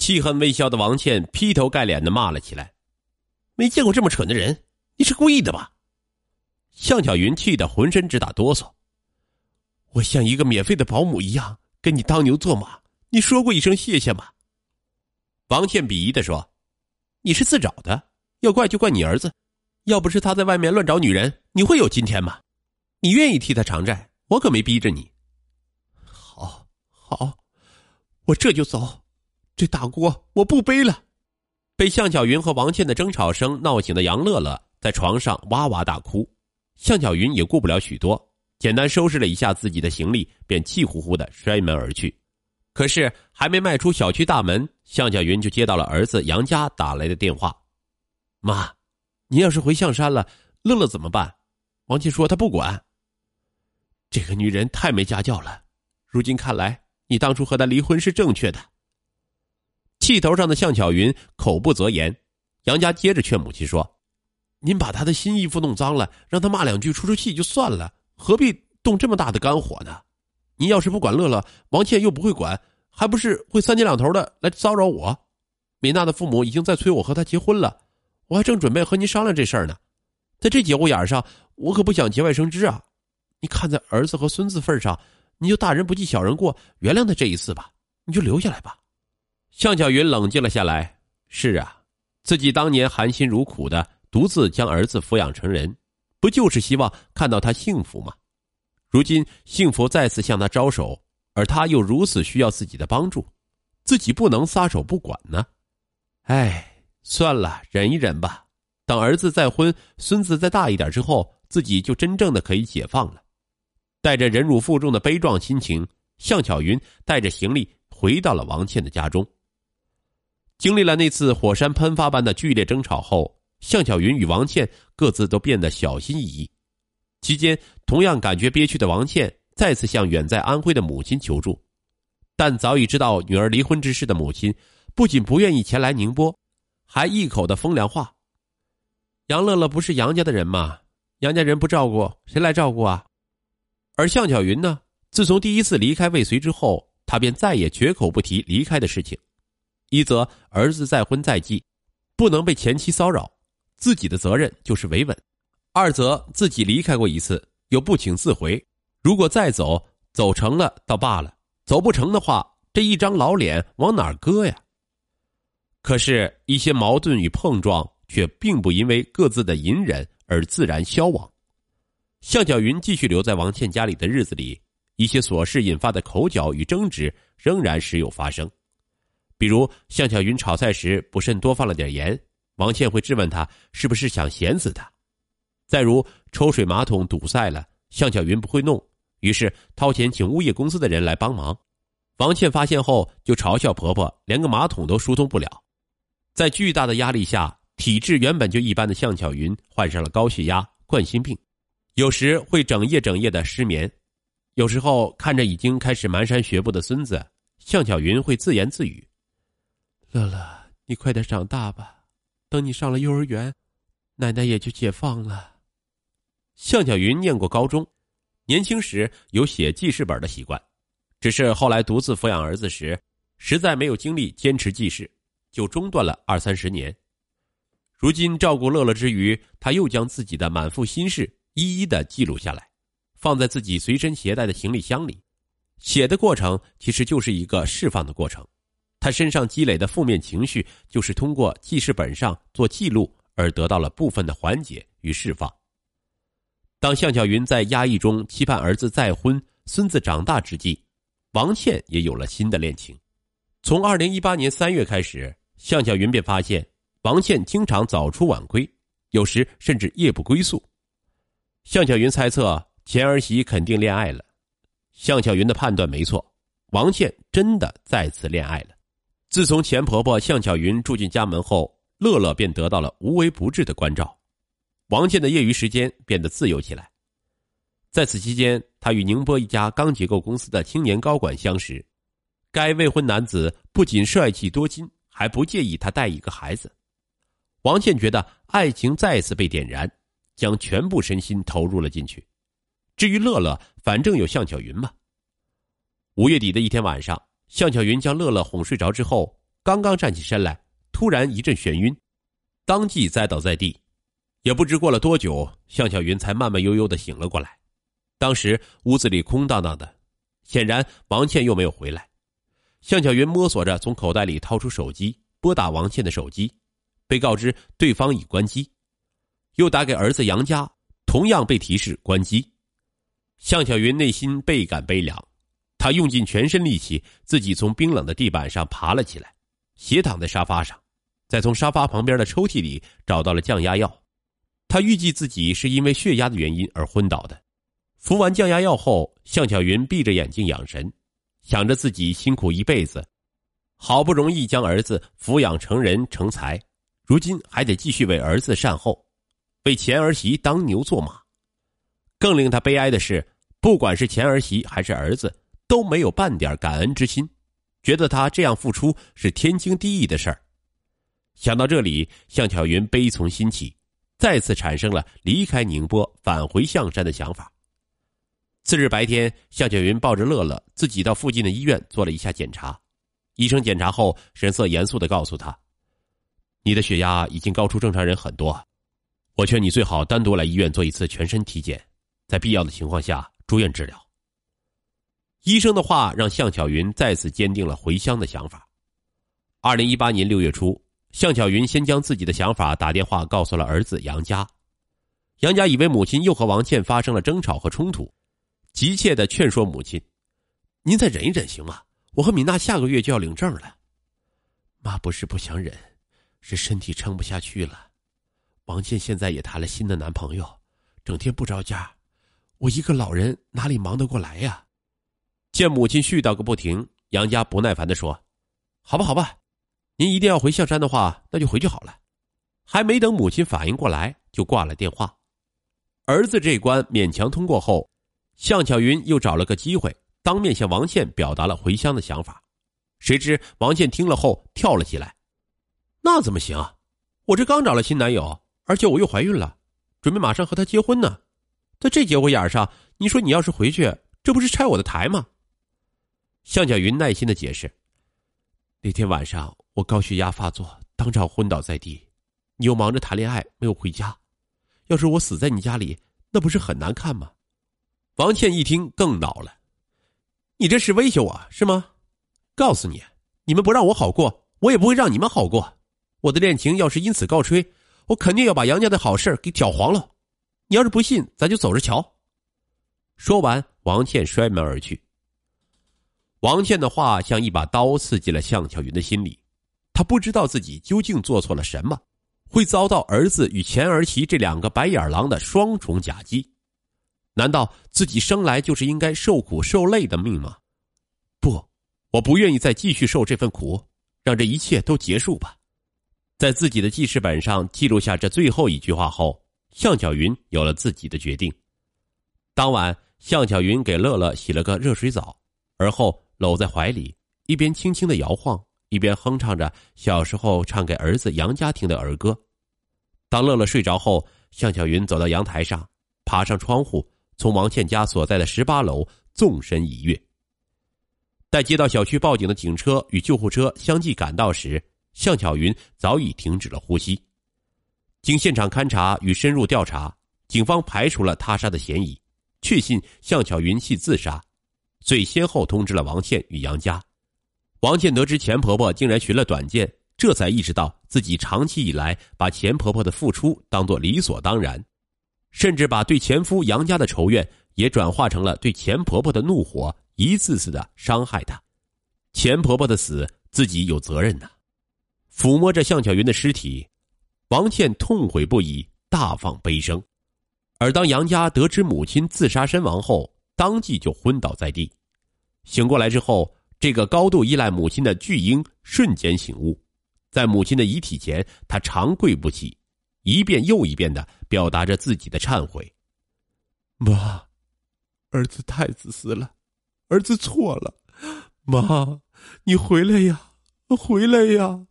气恨未消的王倩劈头盖脸的骂了起来：“没见过这么蠢的人！你是故意的吧？”向巧云气得浑身直打哆嗦。我像一个免费的保姆一样跟你当牛做马，你说过一声谢谢吗？王倩鄙夷的说：“你是自找的，要怪就怪你儿子。要不是他在外面乱找女人，你会有今天吗？你愿意替他偿债，我可没逼着你。”好，好，我这就走。这大锅我不背了。被向小云和王倩的争吵声闹醒的杨乐乐在床上哇哇大哭。向小云也顾不了许多，简单收拾了一下自己的行李，便气呼呼的摔门而去。可是还没迈出小区大门，向小云就接到了儿子杨家打来的电话：“妈，您要是回象山了，乐乐怎么办？”王倩说：“她不管。”这个女人太没家教了。如今看来，你当初和她离婚是正确的。气头上的向巧云口不择言，杨家接着劝母亲说：“您把他的新衣服弄脏了，让他骂两句出出气就算了，何必动这么大的肝火呢？您要是不管乐乐，王倩又不会管，还不是会三天两头的来骚扰我？米娜的父母已经在催我和他结婚了，我还正准备和您商量这事儿呢。在这节骨眼上，我可不想节外生枝啊！你看在儿子和孙子份上，你就大人不计小人过，原谅他这一次吧，你就留下来吧。”向巧云冷静了下来。是啊，自己当年含辛茹苦的独自将儿子抚养成人，不就是希望看到他幸福吗？如今幸福再次向他招手，而他又如此需要自己的帮助，自己不能撒手不管呢。哎，算了，忍一忍吧。等儿子再婚，孙子再大一点之后，自己就真正的可以解放了。带着忍辱负重的悲壮心情，向巧云带着行李回到了王倩的家中。经历了那次火山喷发般的剧烈争吵后，向巧云与王倩各自都变得小心翼翼。期间，同样感觉憋屈的王倩再次向远在安徽的母亲求助，但早已知道女儿离婚之事的母亲，不仅不愿意前来宁波，还一口的风凉话：“杨乐乐不是杨家的人吗？杨家人不照顾，谁来照顾啊？”而向巧云呢，自从第一次离开未遂之后，她便再也绝口不提离开的事情。一则儿子再婚在即，不能被前妻骚扰，自己的责任就是维稳；二则自己离开过一次，又不请自回，如果再走，走成了倒罢了，走不成的话，这一张老脸往哪儿搁呀？可是，一些矛盾与碰撞却并不因为各自的隐忍而自然消亡。向小云继续留在王倩家里的日子里，一些琐事引发的口角与争执仍然时有发生。比如向巧云炒菜时不慎多放了点盐，王倩会质问他是不是想咸死他；再如抽水马桶堵塞了，向巧云不会弄，于是掏钱请物业公司的人来帮忙。王倩发现后就嘲笑婆婆连个马桶都疏通不了。在巨大的压力下，体质原本就一般的向巧云患上了高血压、冠心病，有时会整夜整夜的失眠。有时候看着已经开始蹒跚学步的孙子，向巧云会自言自语。乐乐，你快点长大吧，等你上了幼儿园，奶奶也就解放了。向小云念过高中，年轻时有写记事本的习惯，只是后来独自抚养儿子时，实在没有精力坚持记事，就中断了二三十年。如今照顾乐乐之余，他又将自己的满腹心事一一的记录下来，放在自己随身携带的行李箱里。写的过程其实就是一个释放的过程。他身上积累的负面情绪，就是通过记事本上做记录而得到了部分的缓解与释放。当向巧云在压抑中期盼儿子再婚、孙子长大之际，王倩也有了新的恋情。从二零一八年三月开始，向巧云便发现王倩经常早出晚归，有时甚至夜不归宿。向巧云猜测前儿媳肯定恋爱了。向巧云的判断没错，王倩真的再次恋爱了。自从钱婆婆向巧云住进家门后，乐乐便得到了无微不至的关照，王倩的业余时间变得自由起来。在此期间，他与宁波一家钢结构公司的青年高管相识，该未婚男子不仅帅气多金，还不介意他带一个孩子。王倩觉得爱情再次被点燃，将全部身心投入了进去。至于乐乐，反正有向巧云嘛。五月底的一天晚上。向巧云将乐乐哄睡着之后，刚刚站起身来，突然一阵眩晕，当即栽倒在地。也不知过了多久，向小云才慢慢悠悠的醒了过来。当时屋子里空荡荡的，显然王倩又没有回来。向小云摸索着从口袋里掏出手机，拨打王倩的手机，被告知对方已关机，又打给儿子杨家，同样被提示关机。向小云内心倍感悲凉，他用尽全身力气，自己从冰冷的地板上爬了起来，斜躺在沙发上，再从沙发旁边的抽屉里找到了降压药。他预计自己是因为血压的原因而昏倒的。服完降压药后，向小云闭着眼睛养神。想着自己辛苦一辈子，好不容易将儿子抚养成人成才，如今还得继续为儿子善后，为前儿媳当牛做马。更令他悲哀的是，不管是前儿媳还是儿子，都没有半点感恩之心，觉得他这样付出是天经地义的事儿。想到这里，向巧云悲从心起，再次产生了离开宁波返回象山的想法。次日白天，向小云抱着乐乐自己到附近的医院做了一下检查。医生检查后，神色严肃的告诉他：“你的血压已经高出正常人很多，我劝你最好单独来医院做一次全身体检，在必要的情况下住院治疗。”医生的话让向巧云再次坚定了回乡的想法。二零一八年六月初，向巧云先将自己的想法打电话告诉了儿子杨家。杨家以为母亲又和王倩发生了争吵和冲突。急切的劝说母亲：“您再忍一忍行吗？我和米娜下个月就要领证了。”妈不是不想忍，是身体撑不下去了。王倩现在也谈了新的男朋友，整天不着家，我一个老人哪里忙得过来呀？见母亲絮叨个不停，杨家不耐烦的说：“好吧，好吧，您一定要回象山的话，那就回去好了。”还没等母亲反应过来，就挂了电话。儿子这关勉强通过后。向巧云又找了个机会，当面向王倩表达了回乡的想法。谁知王倩听了后跳了起来：“那怎么行啊？我这刚找了新男友，而且我又怀孕了，准备马上和他结婚呢。在这节骨眼上，你说你要是回去，这不是拆我的台吗？”向小云耐心的解释：“那天晚上我高血压发作，当场昏倒在地，你又忙着谈恋爱，没有回家。要是我死在你家里，那不是很难看吗？”王倩一听更恼了：“你这是威胁我是吗？告诉你，你们不让我好过，我也不会让你们好过。我的恋情要是因此告吹，我肯定要把杨家的好事给搅黄了。你要是不信，咱就走着瞧。”说完，王倩摔门而去。王倩的话像一把刀刺进了向巧云的心里，她不知道自己究竟做错了什么，会遭到儿子与前儿媳这两个白眼狼的双重夹击。难道自己生来就是应该受苦受累的命吗？不，我不愿意再继续受这份苦，让这一切都结束吧。在自己的记事本上记录下这最后一句话后，向巧云有了自己的决定。当晚，向巧云给乐乐洗了个热水澡，而后搂在怀里，一边轻轻的摇晃，一边哼唱着小时候唱给儿子杨家听的儿歌。当乐乐睡着后，向巧云走到阳台上，爬上窗户。从王倩家所在的十八楼纵身一跃。待接到小区报警的警车与救护车相继赶到时，向巧云早已停止了呼吸。经现场勘查与深入调查，警方排除了他杀的嫌疑，确信向巧云系自杀，遂先后通知了王倩与杨家。王倩得知钱婆婆竟然寻了短见，这才意识到自己长期以来把钱婆婆的付出当作理所当然。甚至把对前夫杨家的仇怨也转化成了对钱婆婆的怒火，一次次的伤害她。钱婆婆的死，自己有责任呐。抚摸着向巧云的尸体，王倩痛悔不已，大放悲声。而当杨家得知母亲自杀身亡后，当即就昏倒在地。醒过来之后，这个高度依赖母亲的巨婴瞬间醒悟，在母亲的遗体前，他长跪不起。一遍又一遍的表达着自己的忏悔。妈，儿子太自私了，儿子错了。妈，你回来呀，回来呀。